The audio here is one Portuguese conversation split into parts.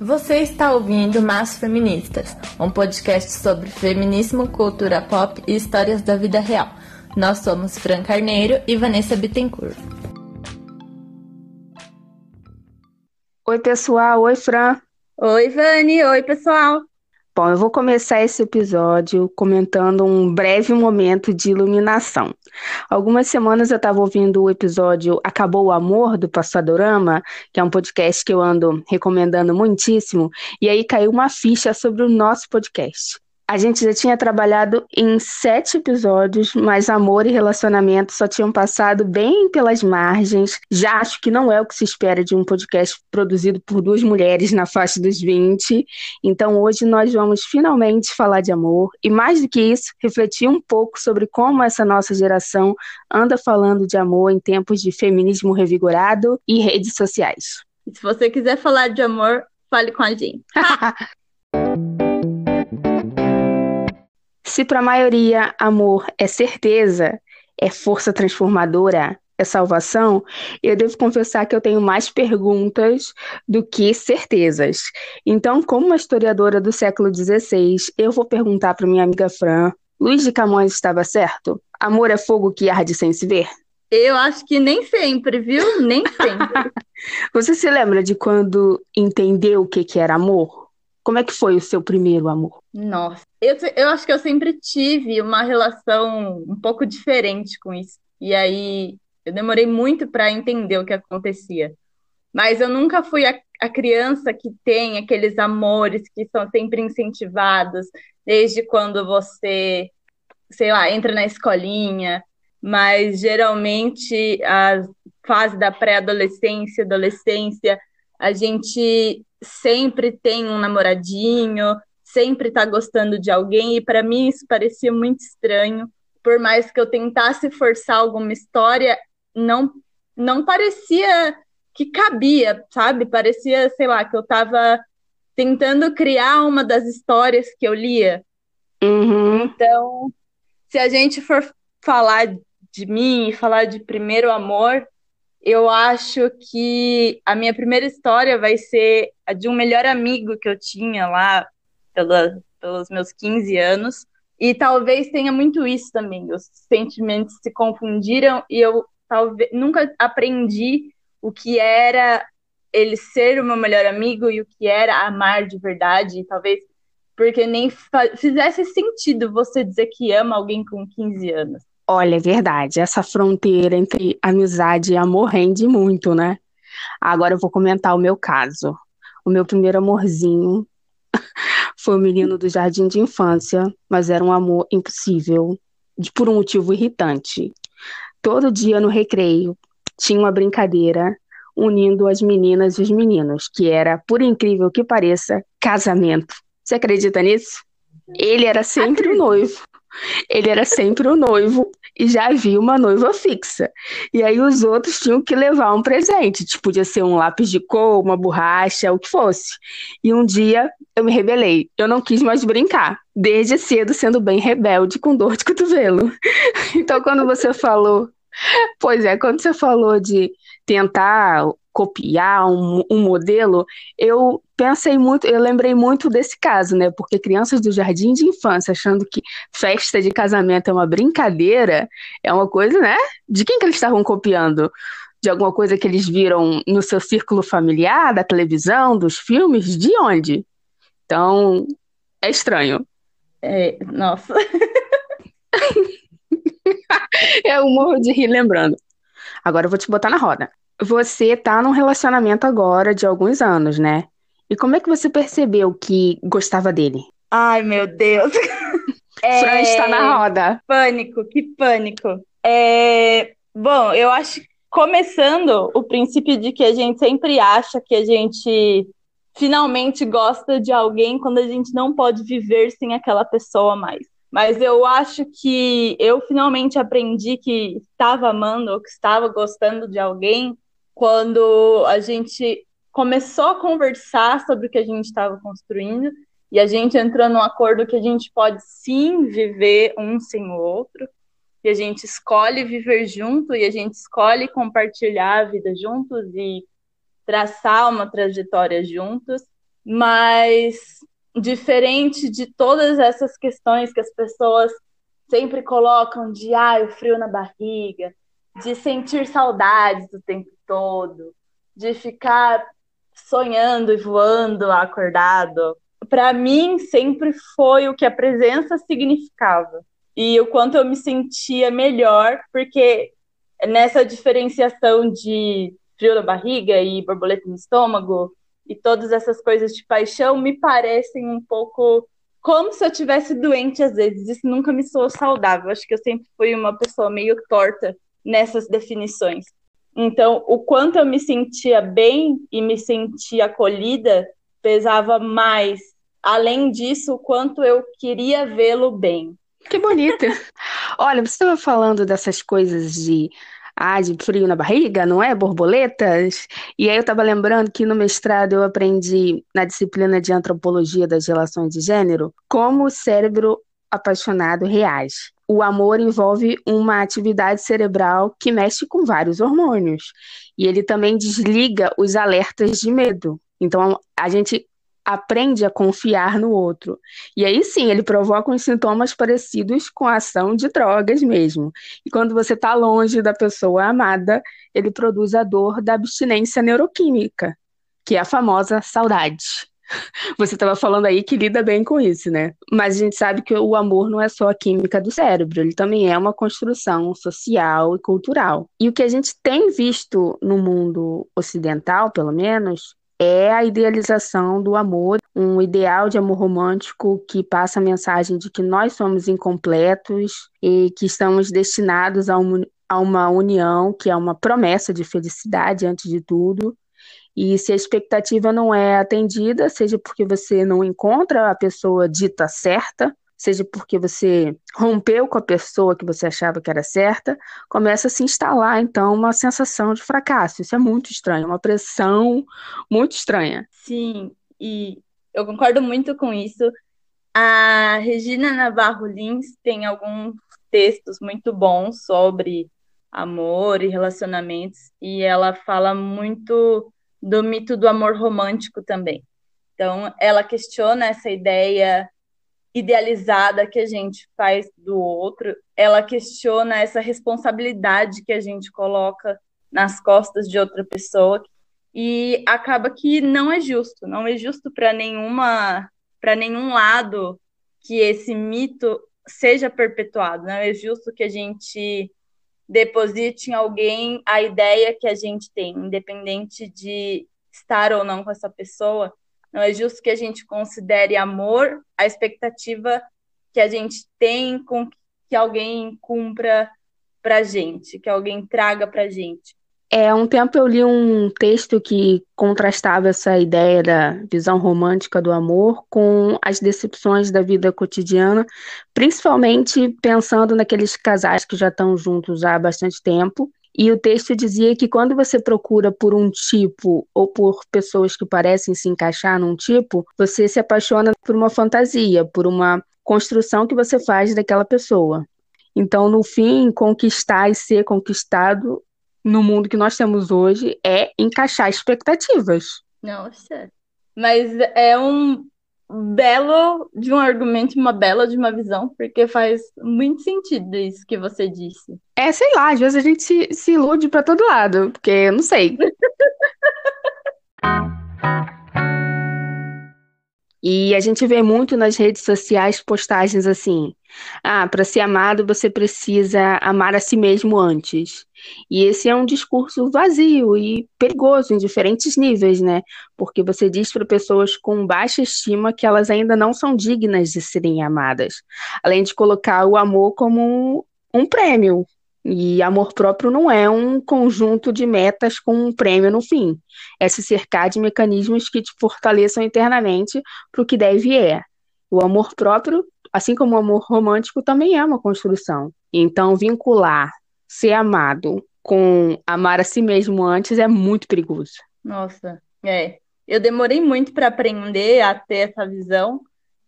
Você está ouvindo Mas Feministas, um podcast sobre feminismo, cultura pop e histórias da vida real. Nós somos Fran Carneiro e Vanessa Bittencourt. Oi, pessoal. Oi, Fran. Oi, Vani. Oi, pessoal. Bom, eu vou começar esse episódio comentando um breve momento de iluminação. Algumas semanas eu estava ouvindo o episódio Acabou o Amor do Passadorama, que é um podcast que eu ando recomendando muitíssimo, e aí caiu uma ficha sobre o nosso podcast. A gente já tinha trabalhado em sete episódios, mas amor e relacionamento só tinham passado bem pelas margens. Já acho que não é o que se espera de um podcast produzido por duas mulheres na faixa dos 20. Então hoje nós vamos finalmente falar de amor e, mais do que isso, refletir um pouco sobre como essa nossa geração anda falando de amor em tempos de feminismo revigorado e redes sociais. Se você quiser falar de amor, fale com a gente. Se para a maioria amor é certeza, é força transformadora, é salvação, eu devo confessar que eu tenho mais perguntas do que certezas. Então, como uma historiadora do século XVI, eu vou perguntar para minha amiga Fran: Luiz de Camões estava certo? Amor é fogo que arde sem se ver? Eu acho que nem sempre, viu? Nem sempre. Você se lembra de quando entendeu o que, que era amor? Como é que foi o seu primeiro amor? Nossa, eu, eu acho que eu sempre tive uma relação um pouco diferente com isso. E aí eu demorei muito para entender o que acontecia. Mas eu nunca fui a, a, criança que tem aqueles amores que são sempre incentivados, desde quando você, sei lá, entra na escolinha. Mas geralmente a fase da pré-adolescência, adolescência, a gente sempre tem um namoradinho, sempre tá gostando de alguém, e para mim isso parecia muito estranho. Por mais que eu tentasse forçar alguma história, não, não parecia que cabia, sabe? Parecia, sei lá, que eu tava tentando criar uma das histórias que eu lia. Uhum. Então, se a gente for falar de mim e falar de primeiro amor, eu acho que a minha primeira história vai ser a de um melhor amigo que eu tinha lá pela, pelos meus 15 anos. E talvez tenha muito isso também. Os sentimentos se confundiram e eu talvez nunca aprendi o que era ele ser o meu melhor amigo e o que era amar de verdade. Talvez porque nem fizesse sentido você dizer que ama alguém com 15 anos. Olha, é verdade. Essa fronteira entre amizade e amor rende muito, né? Agora eu vou comentar o meu caso. O meu primeiro amorzinho foi o menino do jardim de infância, mas era um amor impossível, por um motivo irritante. Todo dia no recreio tinha uma brincadeira unindo as meninas e os meninos, que era, por incrível que pareça, casamento. Você acredita nisso? Ele era sempre o noivo. Ele era sempre o noivo e já havia uma noiva fixa. E aí os outros tinham que levar um presente, tipo, podia ser um lápis de cor, uma borracha, o que fosse. E um dia eu me rebelei. Eu não quis mais brincar, desde cedo sendo bem rebelde com dor de cotovelo. então quando você falou, pois é, quando você falou de tentar copiar um, um, modelo, eu pensei muito, eu lembrei muito desse caso, né? Porque crianças do jardim de infância achando que festa de casamento é uma brincadeira, é uma coisa, né? De quem que eles estavam copiando? De alguma coisa que eles viram no seu círculo familiar, da televisão, dos filmes? De onde? Então, é estranho. É, nossa. é o morro de rir lembrando. Agora eu vou te botar na roda você tá num relacionamento agora de alguns anos, né? E como é que você percebeu que gostava dele? Ai, meu Deus. é... Fran está na roda. Pânico, que pânico. É... Bom, eu acho que começando o princípio de que a gente sempre acha que a gente finalmente gosta de alguém quando a gente não pode viver sem aquela pessoa mais. Mas eu acho que eu finalmente aprendi que estava amando ou que estava gostando de alguém quando a gente começou a conversar sobre o que a gente estava construindo e a gente entrou num acordo que a gente pode sim viver um sem o outro, que a gente escolhe viver junto e a gente escolhe compartilhar a vida juntos e traçar uma trajetória juntos. mas diferente de todas essas questões que as pessoas sempre colocam de ah, o frio na barriga, de sentir saudades o tempo todo, de ficar sonhando e voando acordado. Para mim, sempre foi o que a presença significava e o quanto eu me sentia melhor, porque nessa diferenciação de frio na barriga e borboleta no estômago e todas essas coisas de paixão me parecem um pouco como se eu tivesse doente às vezes. Isso nunca me soou saudável. Acho que eu sempre fui uma pessoa meio torta nessas definições. Então, o quanto eu me sentia bem e me sentia acolhida pesava mais. Além disso, o quanto eu queria vê-lo bem. Que bonito. Olha, você estava falando dessas coisas de ah, de frio na barriga, não é? Borboletas. E aí eu estava lembrando que no mestrado eu aprendi na disciplina de antropologia das relações de gênero como o cérebro apaixonado reage. O amor envolve uma atividade cerebral que mexe com vários hormônios. E ele também desliga os alertas de medo. Então, a gente aprende a confiar no outro. E aí sim, ele provoca uns sintomas parecidos com a ação de drogas mesmo. E quando você está longe da pessoa amada, ele produz a dor da abstinência neuroquímica, que é a famosa saudade. Você estava falando aí que lida bem com isso, né? Mas a gente sabe que o amor não é só a química do cérebro, ele também é uma construção social e cultural. E o que a gente tem visto no mundo ocidental, pelo menos, é a idealização do amor, um ideal de amor romântico que passa a mensagem de que nós somos incompletos e que estamos destinados a, um, a uma união que é uma promessa de felicidade antes de tudo. E se a expectativa não é atendida, seja porque você não encontra a pessoa dita certa, seja porque você rompeu com a pessoa que você achava que era certa, começa a se instalar então uma sensação de fracasso. Isso é muito estranho, uma pressão muito estranha. Sim, e eu concordo muito com isso. A Regina Navarro Lins tem alguns textos muito bons sobre amor e relacionamentos, e ela fala muito do mito do amor romântico também. Então, ela questiona essa ideia idealizada que a gente faz do outro, ela questiona essa responsabilidade que a gente coloca nas costas de outra pessoa e acaba que não é justo, não é justo para nenhuma para nenhum lado que esse mito seja perpetuado, não é justo que a gente deposite em alguém a ideia que a gente tem, independente de estar ou não com essa pessoa, não é justo que a gente considere amor a expectativa que a gente tem com que alguém cumpra para gente, que alguém traga para gente. É, um tempo eu li um texto que contrastava essa ideia da visão romântica do amor com as decepções da vida cotidiana, principalmente pensando naqueles casais que já estão juntos há bastante tempo e o texto dizia que quando você procura por um tipo ou por pessoas que parecem se encaixar num tipo, você se apaixona por uma fantasia, por uma construção que você faz daquela pessoa. Então, no fim, conquistar e ser conquistado no mundo que nós temos hoje é encaixar expectativas. Nossa. Mas é um belo de um argumento, uma bela de uma visão, porque faz muito sentido isso que você disse. É, sei lá, às vezes a gente se, se ilude para todo lado, porque eu não sei. E a gente vê muito nas redes sociais postagens assim: ah, para ser amado você precisa amar a si mesmo antes. E esse é um discurso vazio e perigoso em diferentes níveis, né? Porque você diz para pessoas com baixa estima que elas ainda não são dignas de serem amadas, além de colocar o amor como um, prêmio, e amor próprio não é um conjunto de metas com um prêmio no fim. É se cercar de mecanismos que te fortaleçam internamente para o que deve é. O amor próprio, assim como o amor romântico, também é uma construção. Então, vincular ser amado com amar a si mesmo antes é muito perigoso. Nossa, é. Eu demorei muito para aprender a ter essa visão,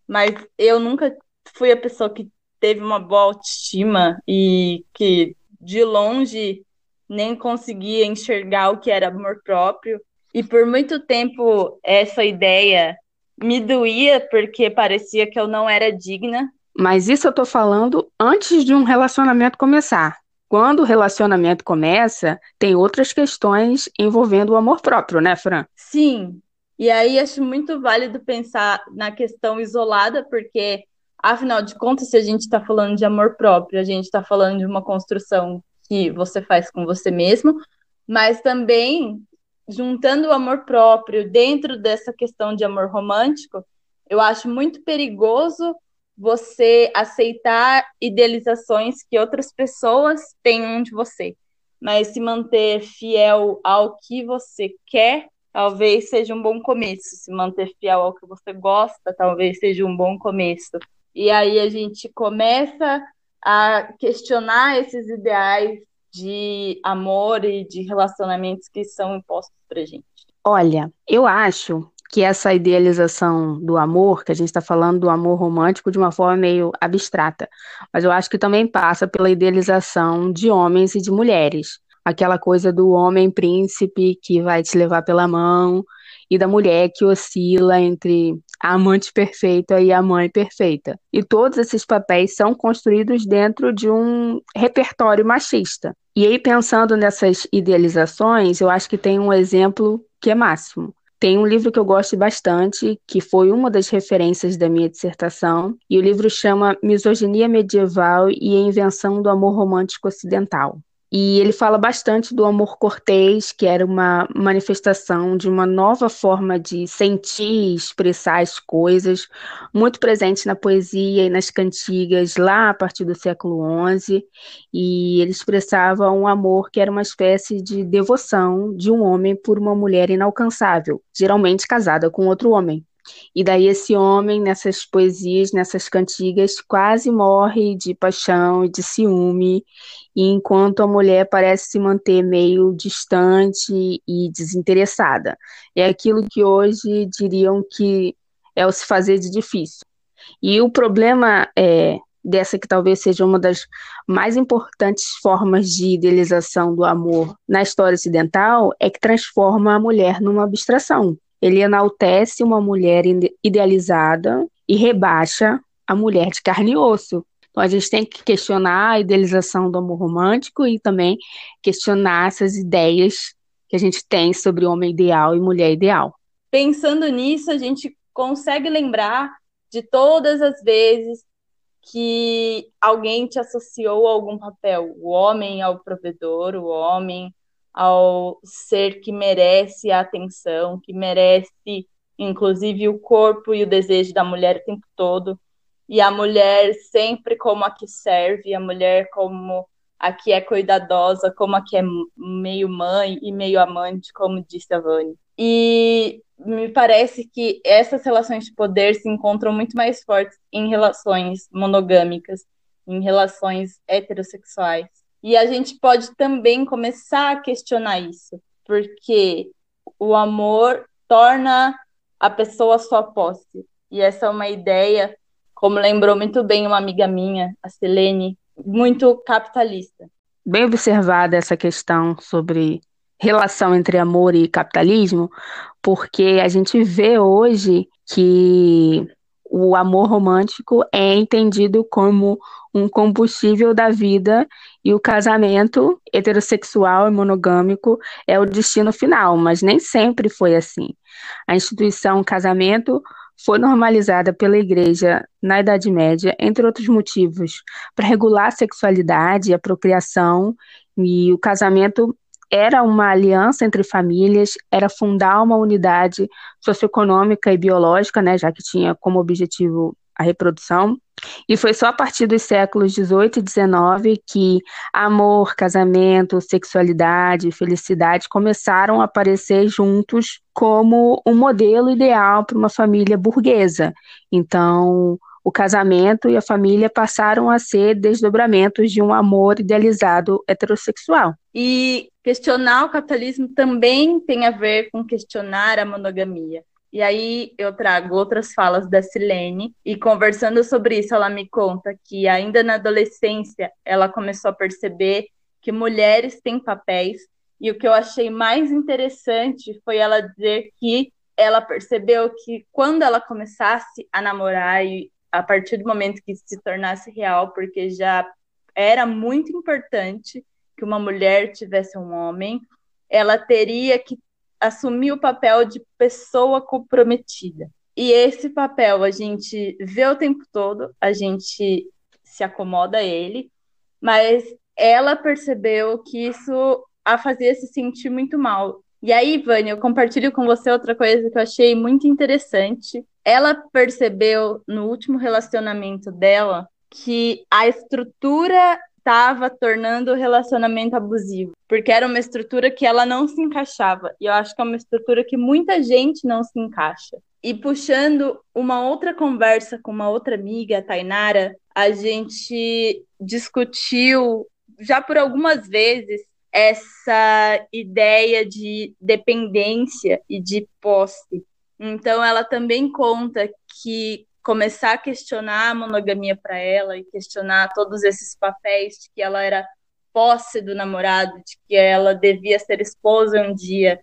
mas eu nunca fui a pessoa que teve uma boa autoestima e que de longe nem conseguia enxergar o que era amor próprio. E por muito tempo essa ideia me doía porque parecia que eu não era digna. Mas isso eu tô falando antes de um relacionamento começar. Quando o relacionamento começa, tem outras questões envolvendo o amor próprio, né, Fran? Sim. E aí acho muito válido pensar na questão isolada, porque afinal de contas, se a gente está falando de amor próprio, a gente está falando de uma construção que você faz com você mesmo, mas também juntando o amor próprio dentro dessa questão de amor romântico, eu acho muito perigoso você aceitar idealizações que outras pessoas tenham de você, mas se manter fiel ao que você quer, talvez seja um bom começo. Se manter fiel ao que você gosta, talvez seja um bom começo. E aí a gente começa a questionar esses ideais de amor e de relacionamentos que são impostos pra gente. Olha, eu acho que essa idealização do amor, que a gente está falando do amor romântico de uma forma meio abstrata, mas eu acho que também passa pela idealização de homens e de mulheres. Aquela coisa do homem príncipe que vai te levar pela mão e da mulher que oscila entre a amante perfeita e a mãe perfeita. E todos esses papéis são construídos dentro de um repertório machista. E aí, pensando nessas idealizações, eu acho que tem um exemplo que é máximo. Tem um livro que eu gosto bastante, que foi uma das referências da minha dissertação, e o livro chama Misoginia Medieval e a Invenção do Amor Romântico Ocidental. E ele fala bastante do amor cortês, que era uma manifestação de uma nova forma de sentir e expressar as coisas, muito presente na poesia e nas cantigas lá a partir do século XI. E ele expressava um amor que era uma espécie de devoção de um homem por uma mulher inalcançável, geralmente casada com outro homem. E daí esse homem, nessas poesias, nessas cantigas, quase morre de paixão e de ciúme, e enquanto a mulher parece se manter meio distante e desinteressada. É aquilo que hoje diriam que é o se fazer de difícil. E o problema é, dessa que talvez seja uma das mais importantes formas de idealização do amor na história ocidental é que transforma a mulher numa abstração. Ele enaltece uma mulher idealizada e rebaixa a mulher de carne e osso. Então a gente tem que questionar a idealização do amor romântico e também questionar essas ideias que a gente tem sobre homem ideal e mulher ideal. Pensando nisso, a gente consegue lembrar de todas as vezes que alguém te associou a algum papel, o homem ao provedor, o homem ao ser que merece a atenção, que merece, inclusive, o corpo e o desejo da mulher o tempo todo. E a mulher sempre como a que serve, a mulher como a que é cuidadosa, como a que é meio mãe e meio amante, como disse a Vani. E me parece que essas relações de poder se encontram muito mais fortes em relações monogâmicas, em relações heterossexuais. E a gente pode também começar a questionar isso, porque o amor torna a pessoa sua posse. E essa é uma ideia, como lembrou muito bem uma amiga minha, a Selene, muito capitalista. Bem observada essa questão sobre relação entre amor e capitalismo, porque a gente vê hoje que o amor romântico é entendido como um combustível da vida e o casamento heterossexual e monogâmico é o destino final, mas nem sempre foi assim. A instituição casamento foi normalizada pela Igreja na Idade Média, entre outros motivos, para regular a sexualidade a procriação, e o casamento era uma aliança entre famílias, era fundar uma unidade socioeconômica e biológica, né, já que tinha como objetivo a reprodução. E foi só a partir dos séculos 18 e 19 que amor, casamento, sexualidade felicidade começaram a aparecer juntos como um modelo ideal para uma família burguesa. Então, o casamento e a família passaram a ser desdobramentos de um amor idealizado heterossexual. E questionar o capitalismo também tem a ver com questionar a monogamia. E aí eu trago outras falas da Silene e conversando sobre isso, ela me conta que ainda na adolescência ela começou a perceber que mulheres têm papéis e o que eu achei mais interessante foi ela dizer que ela percebeu que quando ela começasse a namorar e a partir do momento que se tornasse real, porque já era muito importante que uma mulher tivesse um homem, ela teria que assumir o papel de pessoa comprometida. E esse papel a gente vê o tempo todo, a gente se acomoda a ele, mas ela percebeu que isso a fazia se sentir muito mal. E aí, Vânia, eu compartilho com você outra coisa que eu achei muito interessante. Ela percebeu no último relacionamento dela que a estrutura estava tornando o relacionamento abusivo, porque era uma estrutura que ela não se encaixava. E eu acho que é uma estrutura que muita gente não se encaixa. E puxando uma outra conversa com uma outra amiga, a Tainara, a gente discutiu já por algumas vezes essa ideia de dependência e de posse. Então, ela também conta que começar a questionar a monogamia para ela e questionar todos esses papéis de que ela era posse do namorado, de que ela devia ser esposa um dia,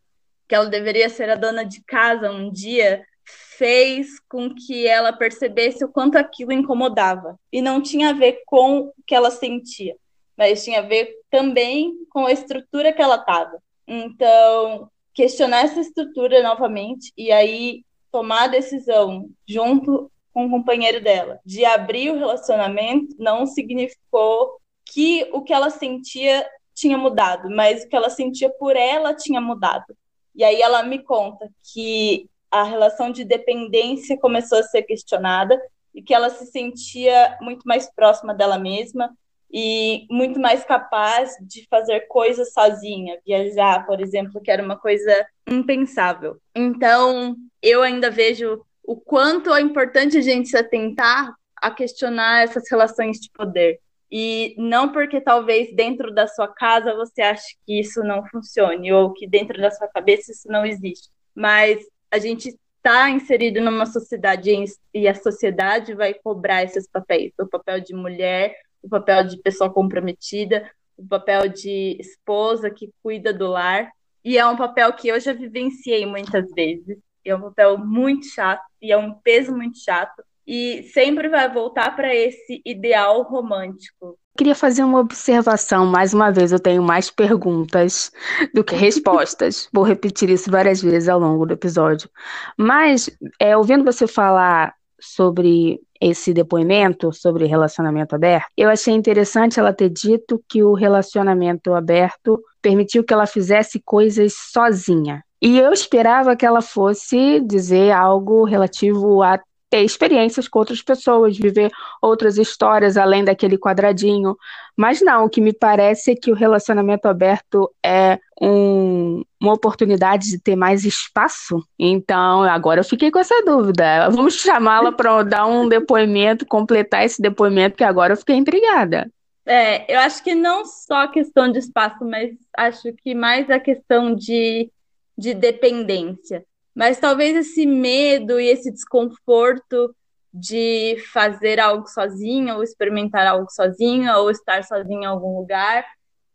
que ela deveria ser a dona de casa um dia, fez com que ela percebesse o quanto aquilo incomodava. E não tinha a ver com o que ela sentia, mas tinha a ver também com a estrutura que ela estava. Então, questionar essa estrutura novamente e aí tomar a decisão junto com o companheiro dela de abrir o relacionamento não significou que o que ela sentia tinha mudado, mas o que ela sentia por ela tinha mudado. E aí ela me conta que a relação de dependência começou a ser questionada e que ela se sentia muito mais próxima dela mesma e muito mais capaz de fazer coisas sozinha, viajar, por exemplo, que era uma coisa impensável. Então, eu ainda vejo o quanto é importante a gente se atentar a questionar essas relações de poder. E não porque talvez dentro da sua casa você ache que isso não funcione, ou que dentro da sua cabeça isso não existe. Mas a gente está inserido numa sociedade e a sociedade vai cobrar esses papéis: o papel de mulher, o papel de pessoa comprometida, o papel de esposa que cuida do lar. E é um papel que eu já vivenciei muitas vezes é um papel muito chato e é um peso muito chato e sempre vai voltar para esse ideal romântico. Queria fazer uma observação, mais uma vez, eu tenho mais perguntas do que respostas. Vou repetir isso várias vezes ao longo do episódio. Mas, é, ouvindo você falar sobre esse depoimento sobre relacionamento aberto, eu achei interessante ela ter dito que o relacionamento aberto permitiu que ela fizesse coisas sozinha. E eu esperava que ela fosse dizer algo relativo a ter experiências com outras pessoas, viver outras histórias além daquele quadradinho. Mas não, o que me parece é que o relacionamento aberto é um, uma oportunidade de ter mais espaço. Então, agora eu fiquei com essa dúvida. Vamos chamá-la para dar um depoimento, completar esse depoimento, que agora eu fiquei intrigada. É, eu acho que não só a questão de espaço, mas acho que mais a questão de de dependência. Mas talvez esse medo e esse desconforto de fazer algo sozinho, ou experimentar algo sozinho, ou estar sozinho em algum lugar,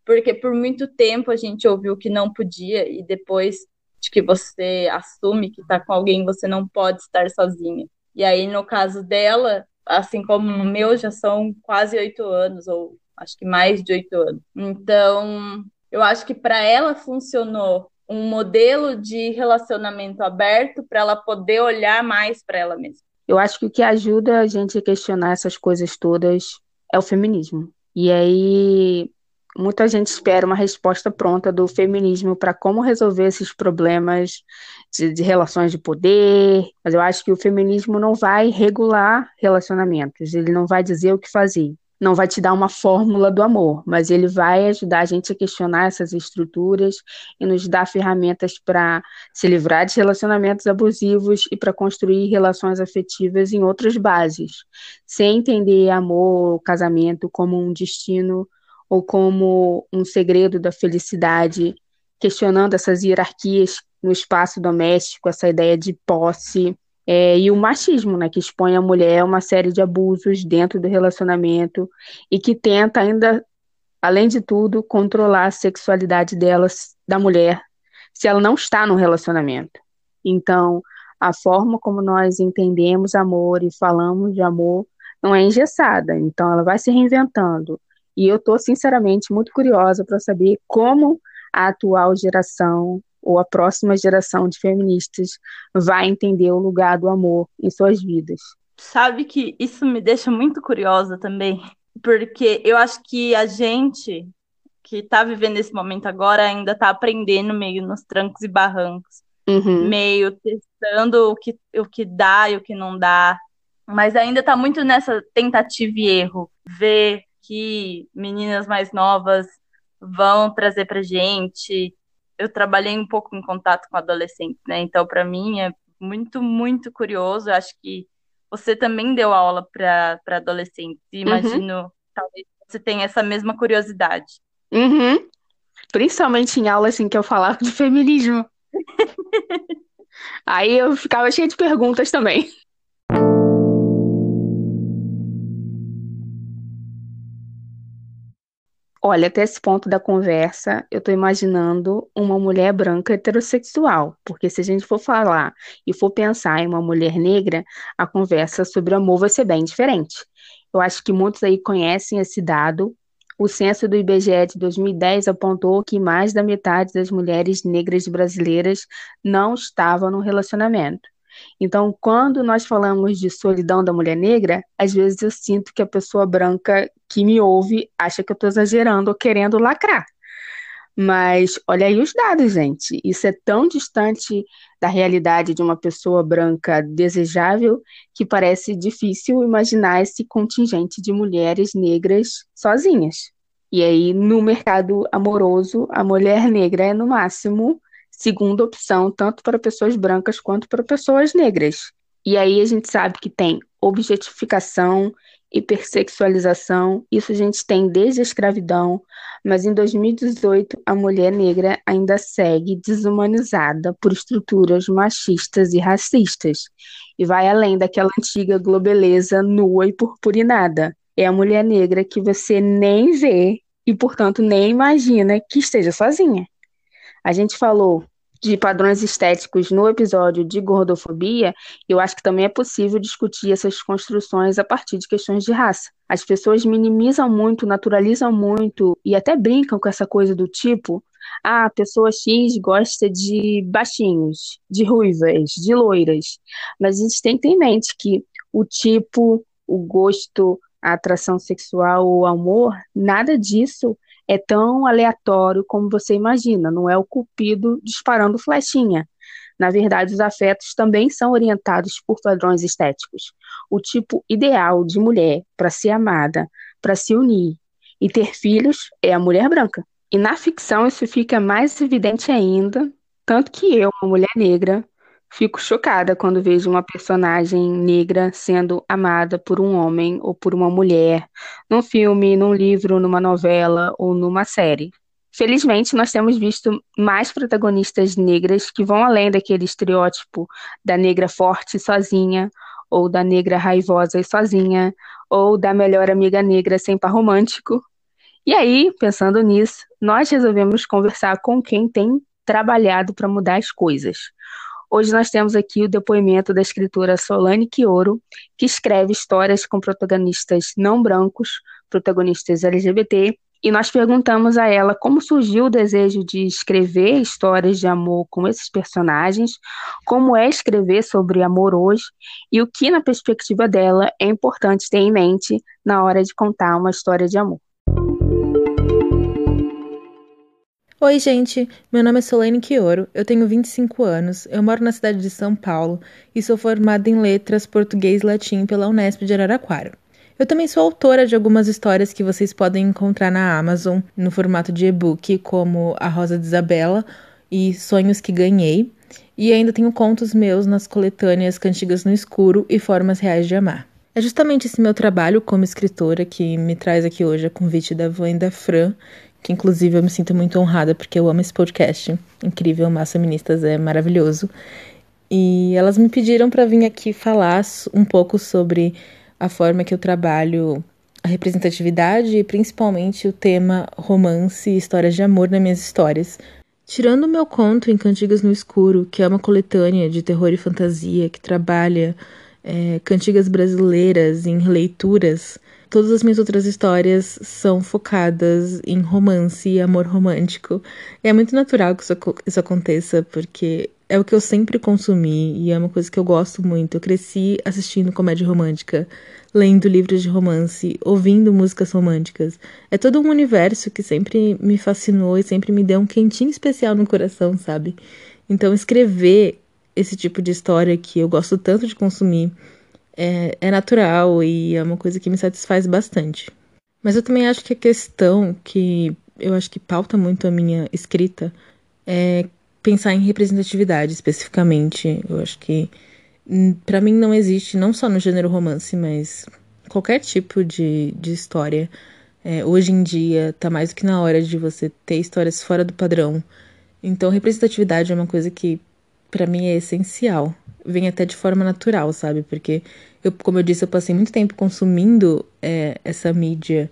porque por muito tempo a gente ouviu que não podia, e depois de que você assume que está com alguém, você não pode estar sozinha. E aí, no caso dela, assim como no meu, já são quase oito anos, ou acho que mais de oito anos. Então, eu acho que para ela funcionou um modelo de relacionamento aberto para ela poder olhar mais para ela mesma. Eu acho que o que ajuda a gente a questionar essas coisas todas é o feminismo. E aí muita gente espera uma resposta pronta do feminismo para como resolver esses problemas de, de, relações de poder, mas eu acho que o feminismo não vai regular relacionamentos, ele não vai dizer o que fazer não vai te dar uma fórmula do amor, mas ele vai ajudar a gente a questionar essas estruturas e nos dar ferramentas para se livrar de relacionamentos abusivos e para construir relações afetivas em outras bases, sem entender amor, casamento como um destino ou como um segredo da felicidade, questionando essas hierarquias no espaço doméstico, essa ideia de posse é, e o machismo, né, que expõe a mulher a uma série de abusos dentro do relacionamento e que tenta ainda, além de tudo, controlar a sexualidade delas, da mulher, se ela não está no relacionamento. Então, a forma como nós entendemos amor e falamos de amor não é engessada, então ela vai se reinventando. E eu estou, sinceramente, muito curiosa para saber como a atual geração ou a próxima geração de feministas vai entender o lugar do amor em suas vidas. Sabe que isso me deixa muito curiosa também, porque eu acho que a gente que está vivendo esse momento agora ainda está aprendendo meio nos trancos e barrancos, uhum. meio testando o que, o que dá e o que não dá, mas ainda está muito nessa tentativa e erro, ver que meninas mais novas vão trazer para gente. Eu trabalhei um pouco em contato com adolescentes, né? Então, para mim é muito, muito curioso. Eu acho que você também deu aula para adolescentes. E uhum. imagino, uhum. talvez você tenha essa mesma curiosidade. Uhum. Principalmente em aula assim que eu falava de feminismo. Aí eu ficava cheia de perguntas também. Olha, até esse ponto da conversa, eu estou imaginando uma mulher branca heterossexual, porque se a gente for falar e for pensar em uma mulher negra, a conversa sobre amor vai ser bem diferente. Eu acho que muitos aí conhecem esse dado. O censo do IBGE de 2010 apontou que mais da metade das mulheres negras brasileiras não estavam no relacionamento. Então, quando nós falamos de solidão da mulher negra, às vezes eu sinto que a pessoa branca que me ouve acha que eu estou exagerando ou querendo lacrar. Mas olha aí os dados, gente. Isso é tão distante da realidade de uma pessoa branca desejável que parece difícil imaginar esse contingente de mulheres negras sozinhas. E aí, no mercado amoroso, a mulher negra é no máximo segunda opção, tanto para pessoas brancas quanto para pessoas negras. E aí a gente sabe que tem objetificação, hipersexualização, isso a gente tem desde a escravidão, mas em 2018 a mulher negra ainda segue desumanizada por estruturas machistas e racistas, e vai além daquela antiga globeleza nua e purpurinada. É a mulher negra que você nem vê e, portanto, nem imagina que esteja sozinha. A gente falou de padrões estéticos no episódio de gordofobia, eu acho que também é possível discutir essas construções a partir de questões de raça. As pessoas minimizam muito, naturalizam muito e até brincam com essa coisa do tipo: ah, a pessoa X gosta de baixinhos, de ruivas, de loiras. Mas a gente tem que ter em mente que o tipo, o gosto, a atração sexual, o amor, nada disso é tão aleatório como você imagina, não é o cupido disparando flechinha. Na verdade, os afetos também são orientados por padrões estéticos. O tipo ideal de mulher para ser amada, para se unir e ter filhos é a mulher branca. E na ficção isso fica mais evidente ainda, tanto que eu, uma mulher negra, Fico chocada quando vejo uma personagem negra sendo amada por um homem ou por uma mulher, num filme, num livro, numa novela ou numa série. Felizmente, nós temos visto mais protagonistas negras que vão além daquele estereótipo da negra forte sozinha, ou da negra raivosa e sozinha, ou da melhor amiga negra sem par romântico. E aí, pensando nisso, nós resolvemos conversar com quem tem trabalhado para mudar as coisas. Hoje nós temos aqui o depoimento da escritora Solane Quioro, que escreve histórias com protagonistas não brancos, protagonistas LGBT, e nós perguntamos a ela como surgiu o desejo de escrever histórias de amor com esses personagens, como é escrever sobre amor hoje e o que, na perspectiva dela, é importante ter em mente na hora de contar uma história de amor. Oi, gente. Meu nome é Solane Quioro, eu tenho 25 anos, eu moro na cidade de São Paulo e sou formada em Letras Português e Latim pela Unesp de Araraquara. Eu também sou autora de algumas histórias que vocês podem encontrar na Amazon no formato de e-book, como A Rosa de Isabela e Sonhos que Ganhei, e ainda tenho contos meus nas coletâneas Cantigas no Escuro e Formas Reais de Amar. É justamente esse meu trabalho como escritora que me traz aqui hoje a convite da Van e da Fran, que inclusive eu me sinto muito honrada porque eu amo esse podcast. Incrível, Massa Feministas é maravilhoso. E elas me pediram para vir aqui falar um pouco sobre a forma que eu trabalho a representatividade e principalmente o tema romance e histórias de amor nas minhas histórias. Tirando o meu conto em Cantigas no Escuro, que é uma coletânea de terror e fantasia que trabalha é, cantigas brasileiras em leituras, todas as minhas outras histórias são focadas em romance e amor romântico. E é muito natural que isso, isso aconteça, porque é o que eu sempre consumi e é uma coisa que eu gosto muito. Eu cresci assistindo comédia romântica, lendo livros de romance, ouvindo músicas românticas. É todo um universo que sempre me fascinou e sempre me deu um quentinho especial no coração, sabe? Então, escrever esse tipo de história que eu gosto tanto de consumir é, é natural e é uma coisa que me satisfaz bastante. Mas eu também acho que a questão que eu acho que pauta muito a minha escrita é pensar em representatividade especificamente. Eu acho que hum, para mim não existe, não só no gênero romance, mas qualquer tipo de, de história. É, hoje em dia tá mais do que na hora de você ter histórias fora do padrão. Então, representatividade é uma coisa que para mim é essencial. Vem até de forma natural, sabe? Porque, eu, como eu disse, eu passei muito tempo consumindo é, essa mídia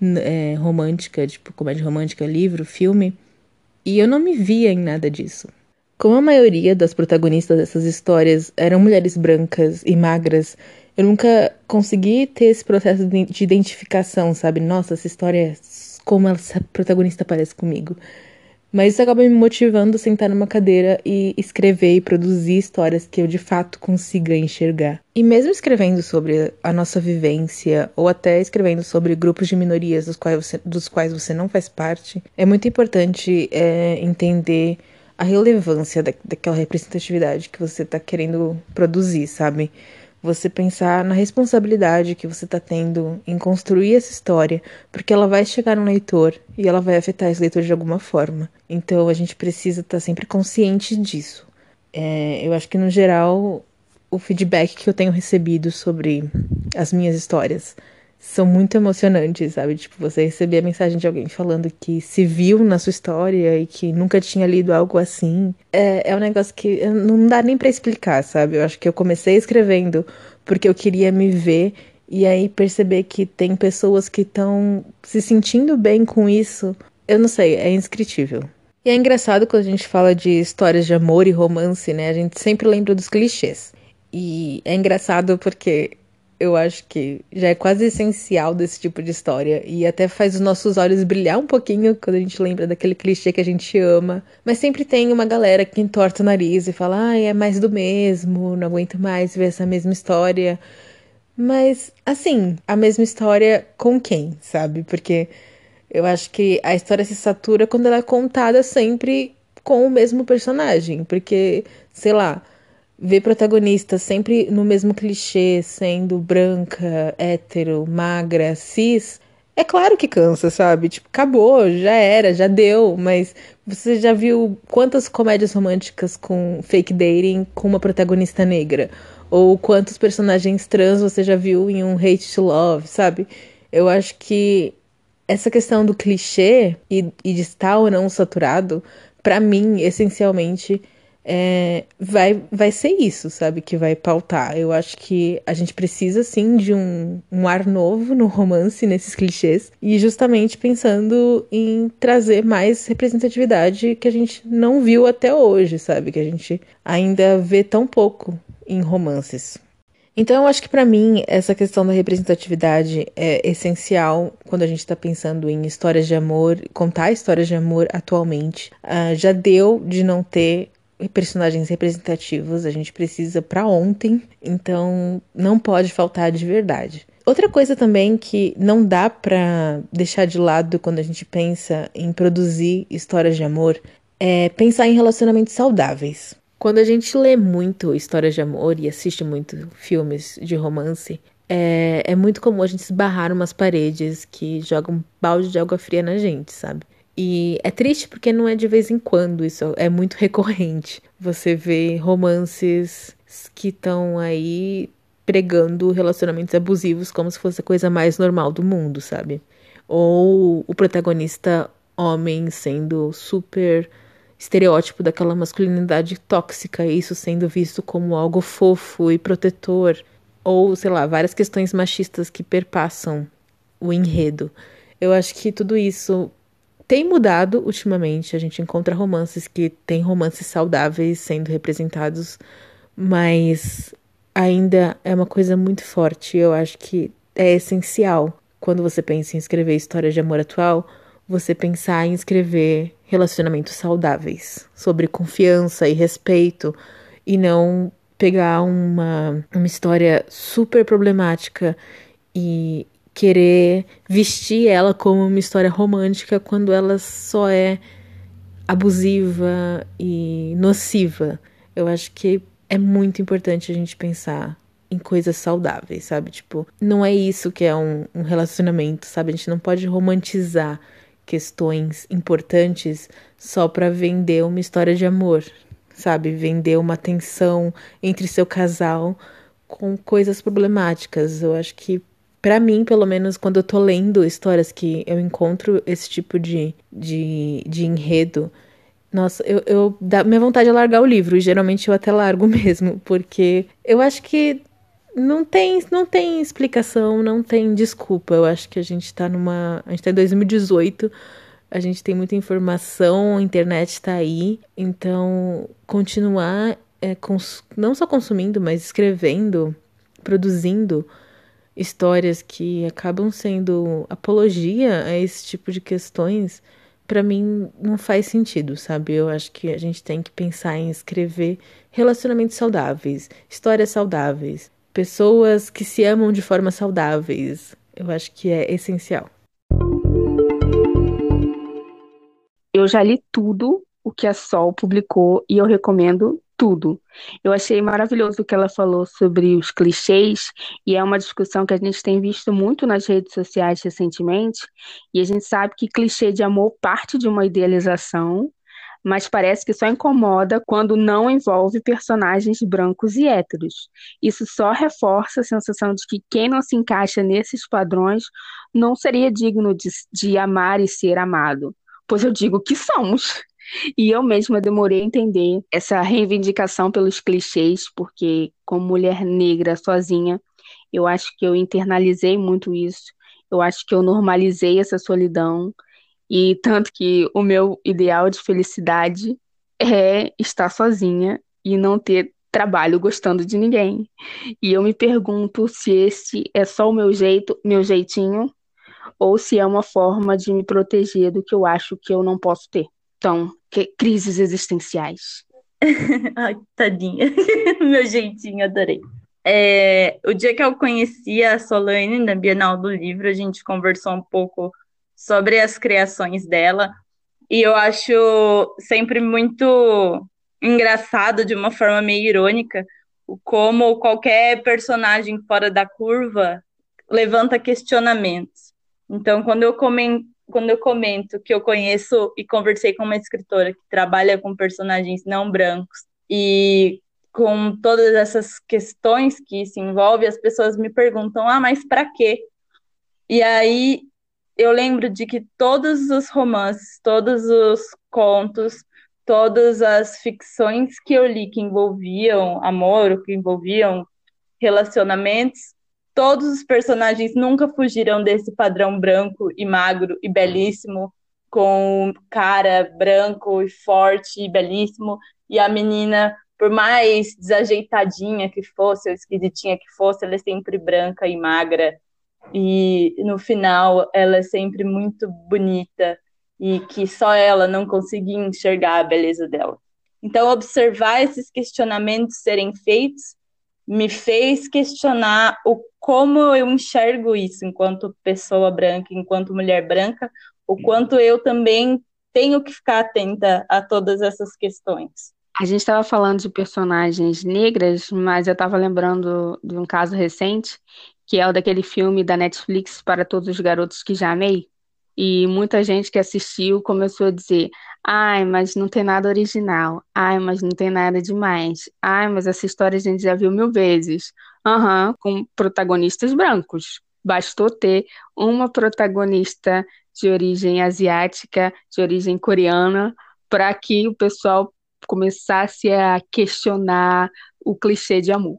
é, romântica, tipo comédia romântica, livro, filme, e eu não me via em nada disso. Como a maioria das protagonistas dessas histórias eram mulheres brancas e magras, eu nunca consegui ter esse processo de identificação, sabe? Nossa, essa história, é como essa protagonista parece comigo. Mas isso acaba me motivando a sentar numa cadeira e escrever e produzir histórias que eu de fato consiga enxergar. E mesmo escrevendo sobre a nossa vivência, ou até escrevendo sobre grupos de minorias dos quais você, dos quais você não faz parte, é muito importante é, entender a relevância da, daquela representatividade que você está querendo produzir, sabe? Você pensar na responsabilidade que você está tendo em construir essa história, porque ela vai chegar no leitor e ela vai afetar esse leitor de alguma forma. Então a gente precisa estar tá sempre consciente disso. É, eu acho que no geral o feedback que eu tenho recebido sobre as minhas histórias são muito emocionantes, sabe? Tipo, você receber a mensagem de alguém falando que se viu na sua história e que nunca tinha lido algo assim. É, é um negócio que não dá nem para explicar, sabe? Eu acho que eu comecei escrevendo porque eu queria me ver e aí perceber que tem pessoas que estão se sentindo bem com isso. Eu não sei, é inscritível. E é engraçado quando a gente fala de histórias de amor e romance, né? A gente sempre lembra dos clichês. E é engraçado porque eu acho que já é quase essencial desse tipo de história e até faz os nossos olhos brilhar um pouquinho quando a gente lembra daquele clichê que a gente ama. Mas sempre tem uma galera que entorta o nariz e fala: ai, é mais do mesmo, não aguento mais ver essa mesma história. Mas, assim, a mesma história com quem, sabe? Porque eu acho que a história se satura quando ela é contada sempre com o mesmo personagem. Porque, sei lá ver protagonista sempre no mesmo clichê, sendo branca, hétero, magra, cis, é claro que cansa, sabe? Tipo, acabou, já era, já deu, mas você já viu quantas comédias românticas com fake dating com uma protagonista negra? Ou quantos personagens trans você já viu em um Hate to Love, sabe? Eu acho que essa questão do clichê e, e de estar ou não saturado, para mim, essencialmente, é, vai, vai ser isso, sabe? Que vai pautar. Eu acho que a gente precisa, sim, de um, um ar novo no romance, nesses clichês, e justamente pensando em trazer mais representatividade que a gente não viu até hoje, sabe? Que a gente ainda vê tão pouco em romances. Então, eu acho que para mim essa questão da representatividade é essencial quando a gente está pensando em histórias de amor, contar histórias de amor atualmente. Uh, já deu de não ter personagens representativos, a gente precisa para ontem, então não pode faltar de verdade. Outra coisa também que não dá para deixar de lado quando a gente pensa em produzir histórias de amor é pensar em relacionamentos saudáveis. Quando a gente lê muito histórias de amor e assiste muito filmes de romance, é, é muito comum a gente esbarrar umas paredes que jogam um balde de água fria na gente, sabe? E é triste porque não é de vez em quando, isso é muito recorrente. Você vê romances que estão aí pregando relacionamentos abusivos como se fosse a coisa mais normal do mundo, sabe? Ou o protagonista homem sendo super estereótipo daquela masculinidade tóxica, isso sendo visto como algo fofo e protetor, ou sei lá, várias questões machistas que perpassam o enredo. Eu acho que tudo isso tem mudado ultimamente. A gente encontra romances que têm romances saudáveis sendo representados, mas ainda é uma coisa muito forte. Eu acho que é essencial quando você pensa em escrever história de amor atual, você pensar em escrever relacionamentos saudáveis, sobre confiança e respeito, e não pegar uma, uma história super problemática e querer vestir ela como uma história romântica quando ela só é abusiva e nociva. Eu acho que é muito importante a gente pensar em coisas saudáveis, sabe? Tipo, não é isso que é um, um relacionamento, sabe? A gente não pode romantizar questões importantes só para vender uma história de amor, sabe? Vender uma tensão entre seu casal com coisas problemáticas. Eu acho que para mim, pelo menos, quando eu tô lendo histórias que eu encontro esse tipo de, de, de enredo, nossa, eu, eu dá, minha vontade é largar o livro, e geralmente eu até largo mesmo, porque eu acho que não tem, não tem explicação, não tem desculpa. Eu acho que a gente tá numa. A gente tá em 2018, a gente tem muita informação, a internet tá aí. Então, continuar é, cons... não só consumindo, mas escrevendo, produzindo histórias que acabam sendo apologia a esse tipo de questões, para mim não faz sentido, sabe? Eu acho que a gente tem que pensar em escrever relacionamentos saudáveis, histórias saudáveis, pessoas que se amam de forma saudáveis. Eu acho que é essencial. Eu já li tudo o que a Sol publicou e eu recomendo tudo. Eu achei maravilhoso o que ela falou sobre os clichês, e é uma discussão que a gente tem visto muito nas redes sociais recentemente, e a gente sabe que clichê de amor parte de uma idealização, mas parece que só incomoda quando não envolve personagens brancos e héteros. Isso só reforça a sensação de que quem não se encaixa nesses padrões não seria digno de, de amar e ser amado. Pois eu digo que somos. E eu mesma demorei a entender essa reivindicação pelos clichês, porque como mulher negra sozinha, eu acho que eu internalizei muito isso. Eu acho que eu normalizei essa solidão e tanto que o meu ideal de felicidade é estar sozinha e não ter trabalho gostando de ninguém. E eu me pergunto se esse é só o meu jeito, meu jeitinho, ou se é uma forma de me proteger do que eu acho que eu não posso ter. Então, que, crises existenciais. Ai, tadinha. meu jeitinho, adorei. É, o dia que eu conheci a Solane na Bienal do Livro, a gente conversou um pouco sobre as criações dela. E eu acho sempre muito engraçado, de uma forma meio irônica, como qualquer personagem fora da curva levanta questionamentos. Então, quando eu comento, quando eu comento que eu conheço e conversei com uma escritora que trabalha com personagens não brancos e com todas essas questões que se envolvem, as pessoas me perguntam: "Ah, mas para quê?" E aí eu lembro de que todos os romances, todos os contos, todas as ficções que eu li que envolviam amor, que envolviam relacionamentos, todos os personagens nunca fugiram desse padrão branco e magro e belíssimo, com cara branco e forte e belíssimo, e a menina, por mais desajeitadinha que fosse, ou esquisitinha que fosse, ela é sempre branca e magra e no final ela é sempre muito bonita e que só ela não conseguia enxergar a beleza dela. Então, observar esses questionamentos serem feitos me fez questionar o como eu enxergo isso enquanto pessoa branca, enquanto mulher branca, o quanto eu também tenho que ficar atenta a todas essas questões. A gente estava falando de personagens negras, mas eu estava lembrando de um caso recente que é o daquele filme da Netflix para todos os garotos que já amei. E muita gente que assistiu começou a dizer: ai, mas não tem nada original. Ai, mas não tem nada demais. Ai, mas essa história a gente já viu mil vezes. Aham, uhum, com protagonistas brancos. Bastou ter uma protagonista de origem asiática, de origem coreana, para que o pessoal começasse a questionar o clichê de amor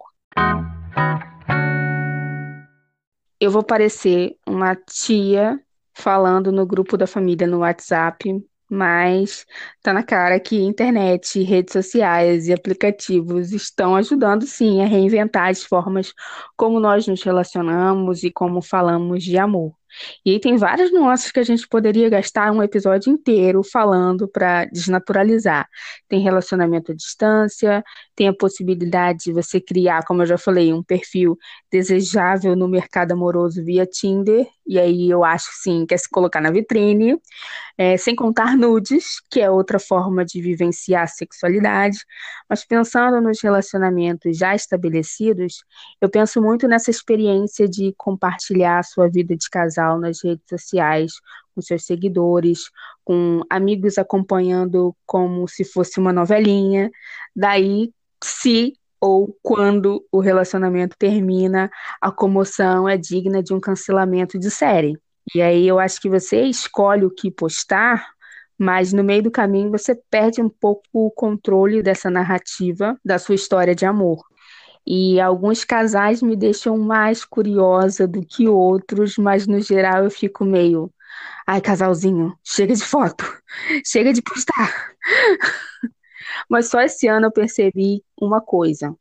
eu vou parecer uma tia falando no grupo da família no WhatsApp, mas tá na cara que internet, redes sociais e aplicativos estão ajudando sim a reinventar as formas como nós nos relacionamos e como falamos de amor. E tem várias nuances que a gente poderia gastar um episódio inteiro falando para desnaturalizar. Tem relacionamento à distância, tem a possibilidade de você criar, como eu já falei, um perfil desejável no mercado amoroso via Tinder, e aí eu acho sim que é se colocar na vitrine, é, sem contar nudes, que é outra forma de vivenciar a sexualidade. Mas pensando nos relacionamentos já estabelecidos, eu penso muito nessa experiência de compartilhar a sua vida de casal nas redes sociais, com seus seguidores, com amigos acompanhando como se fosse uma novelinha. Daí se ou quando o relacionamento termina, a comoção é digna de um cancelamento de série. E aí eu acho que você escolhe o que postar, mas no meio do caminho você perde um pouco o controle dessa narrativa da sua história de amor. E alguns casais me deixam mais curiosa do que outros, mas no geral eu fico meio, ai, casalzinho, chega de foto, chega de postar. Mas só esse ano eu percebi uma coisa.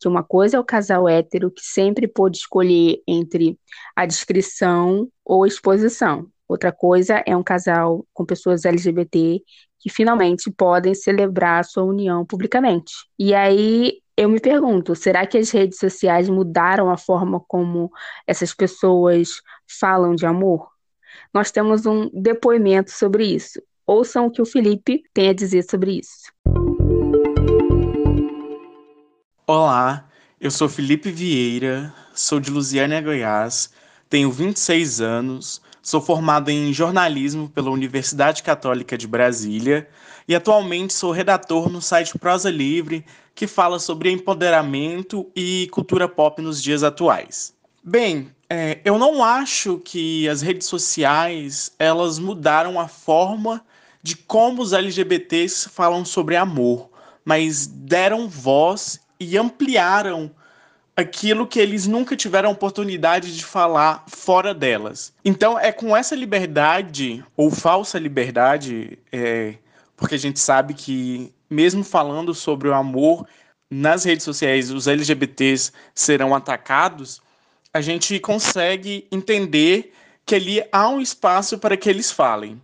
Que uma coisa é o casal hétero que sempre pôde escolher entre a descrição ou a exposição. Outra coisa é um casal com pessoas LGBT que finalmente podem celebrar sua união publicamente. E aí eu me pergunto, será que as redes sociais mudaram a forma como essas pessoas falam de amor? Nós temos um depoimento sobre isso. Ouçam o que o Felipe tem a dizer sobre isso. Olá, eu sou Felipe Vieira, sou de Lusiânia, Goiás, tenho 26 anos, sou formado em jornalismo pela Universidade Católica de Brasília e atualmente sou redator no site Prosa Livre, que fala sobre empoderamento e cultura pop nos dias atuais. Bem, é, eu não acho que as redes sociais elas mudaram a forma de como os LGBTs falam sobre amor, mas deram voz e ampliaram aquilo que eles nunca tiveram oportunidade de falar fora delas. Então é com essa liberdade ou falsa liberdade, é, porque a gente sabe que mesmo falando sobre o amor nas redes sociais, os LGBTs serão atacados, a gente consegue entender que ali há um espaço para que eles falem.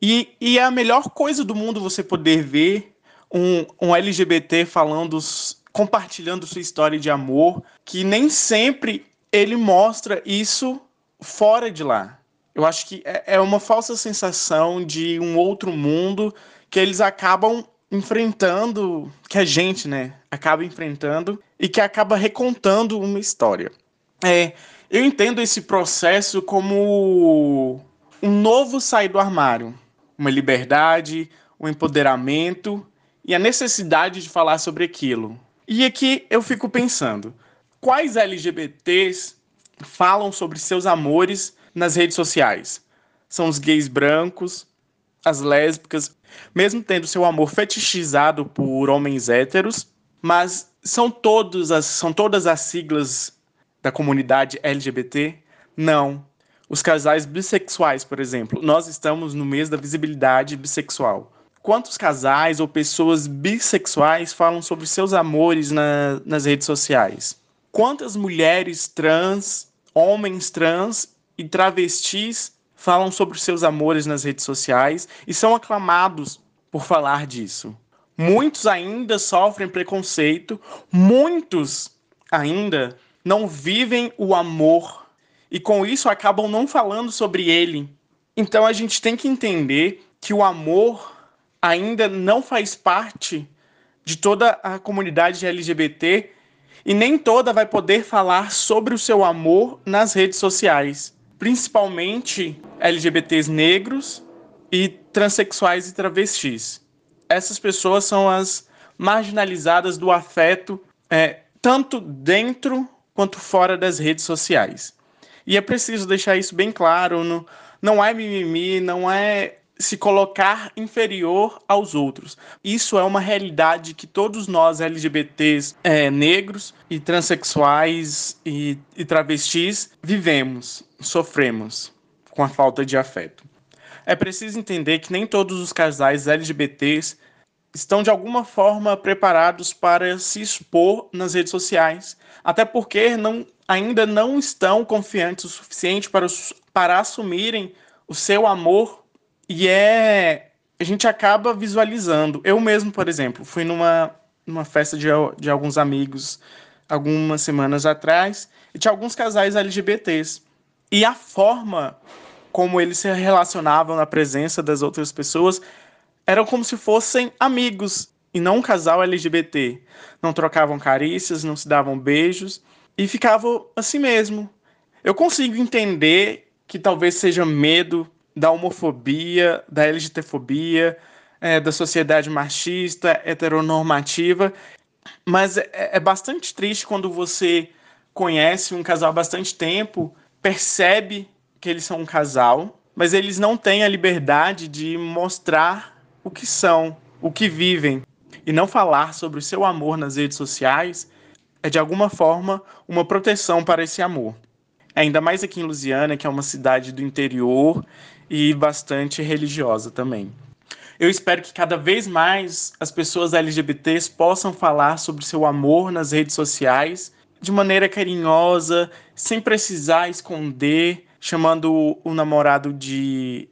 E, e é a melhor coisa do mundo você poder ver um, um LGBT falando compartilhando sua história de amor, que nem sempre ele mostra isso fora de lá. Eu acho que é, é uma falsa sensação de um outro mundo que eles acabam enfrentando, que a gente, né, acaba enfrentando e que acaba recontando uma história. É, eu entendo esse processo como um novo sair do armário, uma liberdade, um empoderamento e a necessidade de falar sobre aquilo. E aqui eu fico pensando: quais LGBTs falam sobre seus amores nas redes sociais? São os gays brancos, as lésbicas, mesmo tendo seu amor fetichizado por homens héteros, mas são todos as, são todas as siglas da comunidade LGBT? Não. Os casais bissexuais, por exemplo, nós estamos no mês da visibilidade bissexual quantos casais ou pessoas bissexuais falam sobre seus amores na, nas redes sociais? Quantas mulheres trans, homens trans e travestis falam sobre seus amores nas redes sociais e são aclamados por falar disso? Muitos ainda sofrem preconceito, muitos ainda não vivem o amor e com isso acabam não falando sobre ele. Então a gente tem que entender que o amor ainda não faz parte de toda a comunidade LGBT e nem toda vai poder falar sobre o seu amor nas redes sociais, principalmente LGBTs negros e transexuais e travestis. Essas pessoas são as marginalizadas do afeto, é, tanto dentro quanto fora das redes sociais. E é preciso deixar isso bem claro: não, não é mimimi, não é se colocar inferior aos outros. Isso é uma realidade que todos nós LGBTs é, negros e transexuais e, e travestis vivemos, sofremos. com a falta de afeto. É preciso entender que nem todos os casais LGBTs estão de alguma forma preparados para se expor nas redes sociais, até porque não, ainda não estão confiantes o suficiente para, para assumirem o seu amor e é a gente acaba visualizando. Eu mesmo, por exemplo, fui numa, numa festa de, de alguns amigos algumas semanas atrás e tinha alguns casais LGBTs. E a forma como eles se relacionavam na presença das outras pessoas eram como se fossem amigos e não um casal LGBT. Não trocavam carícias, não se davam beijos e ficavam assim mesmo. Eu consigo entender que talvez seja medo da homofobia, da LGBTfobia, é, da sociedade machista, heteronormativa, mas é, é bastante triste quando você conhece um casal há bastante tempo, percebe que eles são um casal, mas eles não têm a liberdade de mostrar o que são, o que vivem. E não falar sobre o seu amor nas redes sociais é de alguma forma uma proteção para esse amor. Ainda mais aqui em Lusiana, que é uma cidade do interior e bastante religiosa também. Eu espero que cada vez mais as pessoas LGBTs possam falar sobre seu amor nas redes sociais de maneira carinhosa, sem precisar esconder, chamando o namorado de,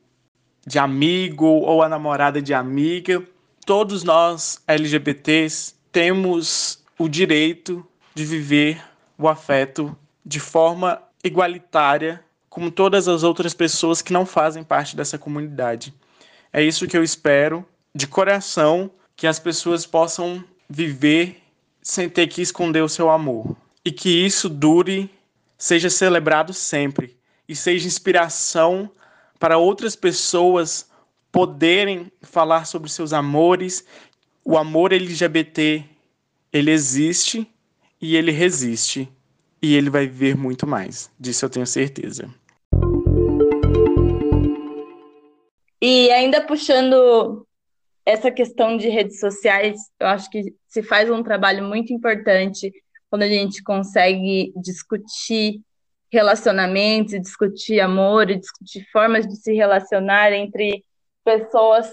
de amigo ou a namorada de amiga. Todos nós LGBTs temos o direito de viver o afeto de forma igualitária como todas as outras pessoas que não fazem parte dessa comunidade. É isso que eu espero de coração que as pessoas possam viver sem ter que esconder o seu amor e que isso dure, seja celebrado sempre e seja inspiração para outras pessoas poderem falar sobre seus amores. O amor LGBT, ele existe e ele resiste e ele vai viver muito mais. Disso eu tenho certeza. E ainda puxando essa questão de redes sociais, eu acho que se faz um trabalho muito importante quando a gente consegue discutir relacionamentos, discutir amor, discutir formas de se relacionar entre pessoas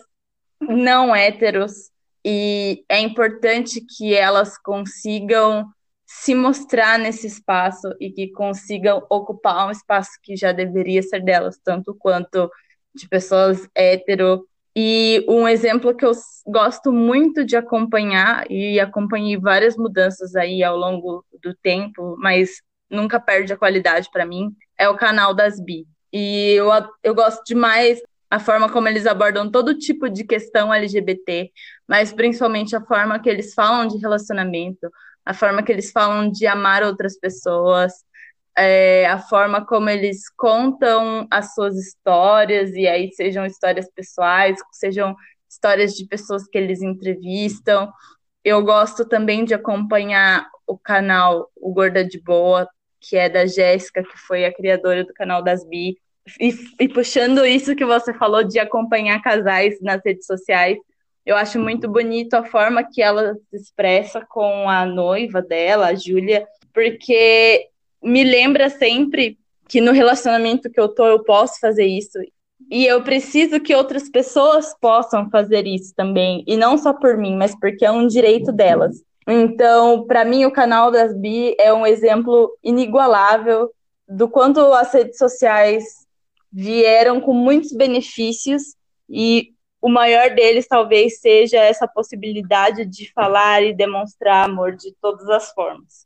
não héteros. E é importante que elas consigam se mostrar nesse espaço e que consigam ocupar um espaço que já deveria ser delas, tanto quanto de pessoas hétero. E um exemplo que eu gosto muito de acompanhar, e acompanhei várias mudanças aí ao longo do tempo, mas nunca perde a qualidade para mim, é o canal das Bi. E eu, eu gosto demais a forma como eles abordam todo tipo de questão LGBT, mas principalmente a forma que eles falam de relacionamento, a forma que eles falam de amar outras pessoas, é, a forma como eles contam as suas histórias, e aí sejam histórias pessoais, sejam histórias de pessoas que eles entrevistam. Eu gosto também de acompanhar o canal O Gorda de Boa, que é da Jéssica, que foi a criadora do canal das Bi. E, e puxando isso que você falou de acompanhar casais nas redes sociais, eu acho muito bonito a forma que ela se expressa com a noiva dela, a Júlia, porque me lembra sempre que no relacionamento que eu tô, eu posso fazer isso. E eu preciso que outras pessoas possam fazer isso também. E não só por mim, mas porque é um direito delas. Então, para mim, o canal das Bi é um exemplo inigualável do quanto as redes sociais vieram com muitos benefícios e o maior deles talvez seja essa possibilidade de falar e demonstrar amor de todas as formas.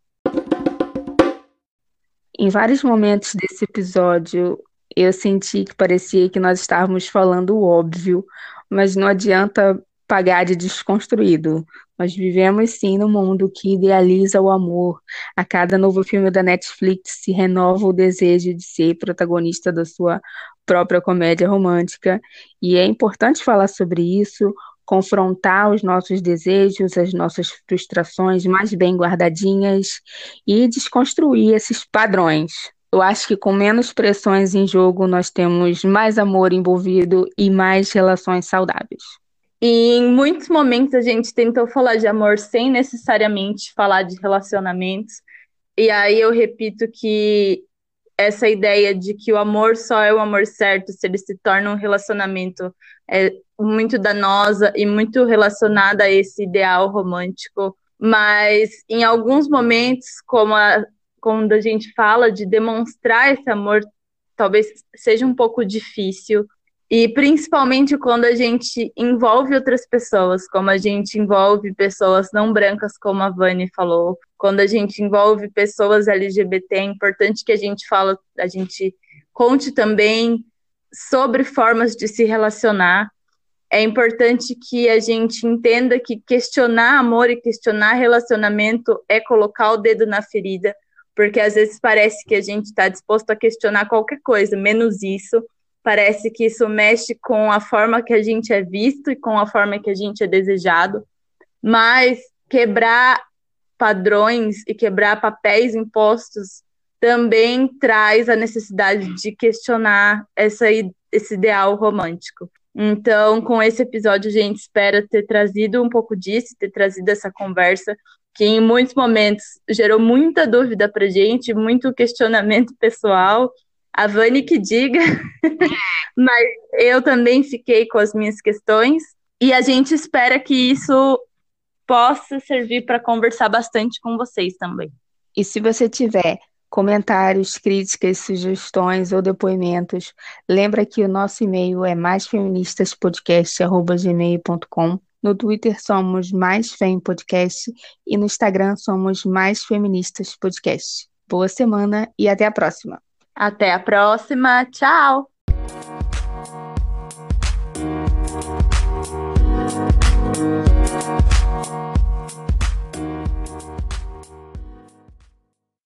Em vários momentos desse episódio, eu senti que parecia que nós estávamos falando o óbvio, mas não adianta pagar de desconstruído. Nós vivemos sim num mundo que idealiza o amor. A cada novo filme da Netflix se renova o desejo de ser protagonista da sua própria comédia romântica. E é importante falar sobre isso, confrontar os nossos desejos, as nossas frustrações mais bem guardadinhas e desconstruir esses padrões. Eu acho que com menos pressões em jogo, nós temos mais amor envolvido e mais relações saudáveis. E em muitos momentos a gente tentou falar de amor sem necessariamente falar de relacionamentos. E aí eu repito que essa ideia de que o amor só é o amor certo se ele se torna um relacionamento é, muito danosa e muito relacionada a esse ideal romântico. Mas em alguns momentos, como a, quando a gente fala de demonstrar esse amor, talvez seja um pouco difícil. E principalmente quando a gente envolve outras pessoas, como a gente envolve pessoas não brancas, como a Vani falou, quando a gente envolve pessoas LGBT, é importante que a gente fala, a gente conte também sobre formas de se relacionar. É importante que a gente entenda que questionar amor e questionar relacionamento é colocar o dedo na ferida, porque às vezes parece que a gente está disposto a questionar qualquer coisa, menos isso. Parece que isso mexe com a forma que a gente é visto e com a forma que a gente é desejado. Mas quebrar padrões e quebrar papéis impostos também traz a necessidade de questionar essa, esse ideal romântico. Então, com esse episódio, a gente espera ter trazido um pouco disso, ter trazido essa conversa, que em muitos momentos gerou muita dúvida para gente, muito questionamento pessoal. A Vani que diga, mas eu também fiquei com as minhas questões, e a gente espera que isso possa servir para conversar bastante com vocês também. E se você tiver comentários, críticas, sugestões ou depoimentos, lembra que o nosso e-mail é maisfeministaspodcast.gmail.com no Twitter somos Mais Fem Podcast e no Instagram somos Mais Feministas Podcast. Boa semana e até a próxima. Até a próxima. Tchau!